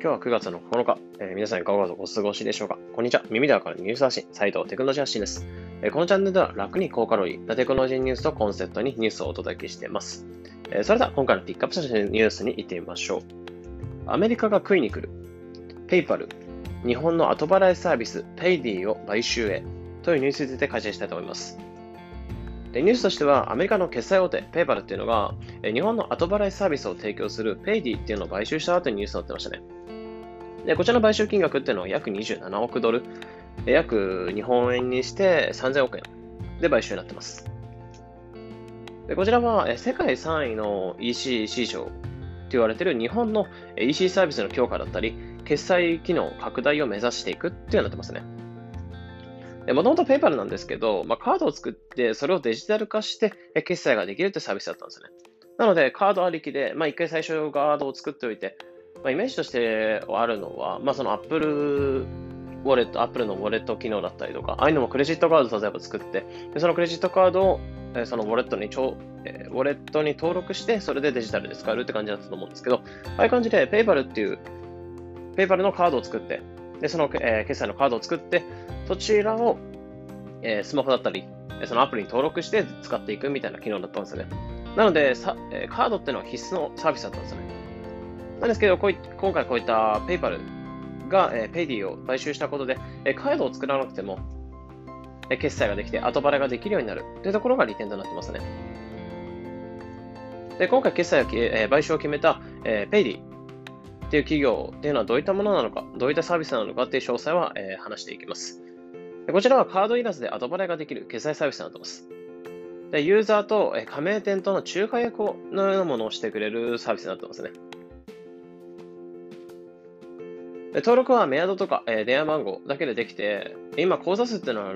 今日は9月の9日、えー、皆さんいかがお過ごしでしょうか？こんにちは。耳でわかるニュース発信、斉藤テクノロジー発信です。えー、このチャンネルでは楽に高カロリーなテクノロジーニュースとコンセプトにニュースをお届けしています。えー、それでは今回のピックアップしたニュースに行ってみましょう。アメリカが食いに来る。 PayPal、日本の後払いサービス、 Paidy を買収へというニュースについて解説したいと思います。でニュースとしては、アメリカの決済大手、 PayPal っていうのが、日本の後払いサービスを提供するペイディっていうのを買収したというニュースになってましたね。で、こちらの買収金額っていうのは約27億ドル、約日本円にして3000億円で買収になってます。でこちらは世界3位の EC 市場と言われている日本の EC サービスの強化だったり、決済機能拡大を目指していくっていうようになってますね。もともと PayPal なんですけど、まあ、カードを作って、それをデジタル化して決済ができるってサービスだったんですね。なので、カードありきで、まあ、一回最初カードを作っておいて、まあ、イメージとしてあるのは、まあ、その Apple ウォレット、Apple のウォレット機能だったりとか、ああいうのもクレジットカード例えば作って、でそのクレジットカードを、えそのウォレットにちょ、えウォレットに登録して、それでデジタルで使えるって感じだったと思うんですけど、ああいう感じで PayPal っていう、PayPal のカードを作って、で、その、えー、決済のカードを作って、そちらを、えー、スマホだったり、そのアプリに登録して使っていくみたいな機能だったんですよね。なので、さえー、カードっていうのは必須のサービスだったんですね。なんですけど、こうい今回こういった PayPal が、えー、 Paidy を買収したことで、えー、カードを作らなくても、えー、決済ができて後払いができるようになるというところが利点となってますね。で今回決済を、えー、買収を決めた、えー、 Paidyっていう企業っていうのはどういったものなのか、どういったサービスなのかっていう詳細は、えー、話していきます。こちらはカードいらずで後払いができる決済サービスになっています。でユーザーと、加盟店との仲介役のようなものをしてくれるサービスになってますね。登録はメアドとか、え、電話番号だけでできて、今、口座数っていうのは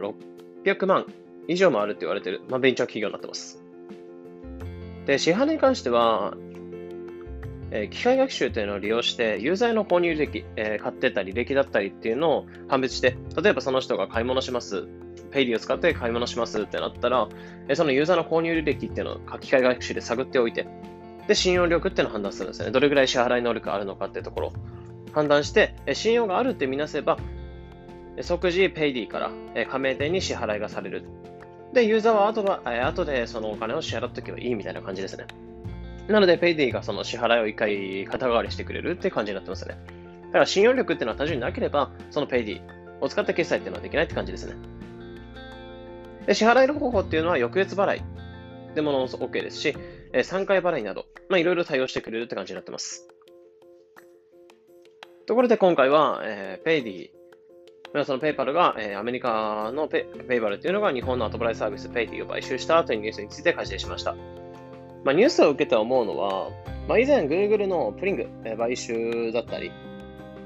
600万以上もあるって言われてる、まあ、ベンチャー企業になってます。で、支払いに関しては、えー、機械学習というのを利用して、ユーザーの購入履歴、えー、買ってた履歴だったりっていうのを判別して、例えばその人が買い物します、ペイリーを使って買い物しますってなったら、えー、そのユーザーの購入履歴っていうのを機械学習で探っておいて、で、信用力っていうのを判断するんですよね。どれぐらい支払い能力があるのかっていうところ。判断して、信用があるってみなせば、即時ペイディから加盟店に支払いがされる。で、ユーザーは後は後でそのお金を支払っとけばいいみたいな感じですね。なので、 Paidy がその支払いを一回肩代わりしてくれるって感じになってますね。だから信用力っていうのは単純になければ、その Paidy を使った決済っていうのはできないって感じですね。で支払いの方法っていうのは翌月払いでもの OK ですし、3回払いなど、まあ、いろいろ対応してくれるって感じになってます。ところで今回は、えー、 Paidy、その PayPal が、えー、アメリカのペ PayPal っていうのが日本の後払いサービス Paidy を買収したというニュースについて解説しました。まあ、ニュースを受けて思うのは、まあ、以前 Google のプリング、え、買収だったり、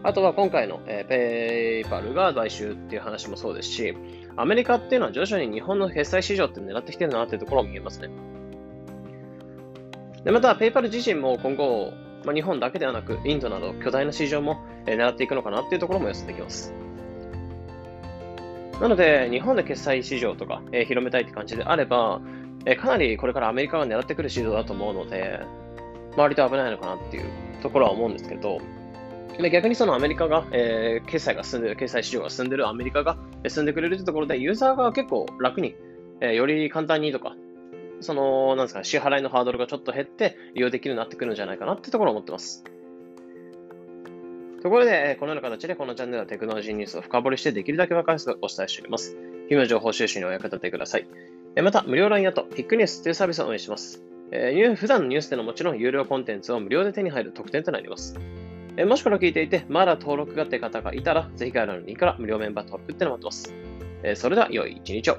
あとは今回の、えー、ペイパルが買収っていう話もそうですし、アメリカっていうのは徐々に日本の決済市場って狙ってきてるなっていうところを見えますね。でまた、ペイパル自身も今後、まあ、日本だけではなく、インドなど巨大な市場も、え狙っていくのかなっていうところも予想できます。なので、日本で決済市場とか、え広めたいって感じであれば、えかなりこれからアメリカが狙ってくる市場だと思うので、割と危ないのかなっていうところは思うんですけど、逆にそのアメリカが、えー、決済が進んでる、決済市場が進んでるアメリカが進んでくれるというところで、ユーザーが結構楽に、えー、より簡単にとか、その、なんですか、支払いのハードルがちょっと減って利用できるようになってくるんじゃないかなってところを思ってます。ところで、このような形でこのチャンネルはテクノロジーニュースを深掘りしてできるだけ分かりやすくお伝えしております。日々の情報収集にお役立てください。また、無料 LINE アット、ピックニュースというサービスを運営します。え、普段のニュースでのもちろん有料コンテンツを無料で手に入る特典となります。え、もしこれを聞いていて、まだ登録がって方がいたら、ぜひ概要欄のリンクから無料メンバー登録ってのを待ってます。え、それでは、良い一日を。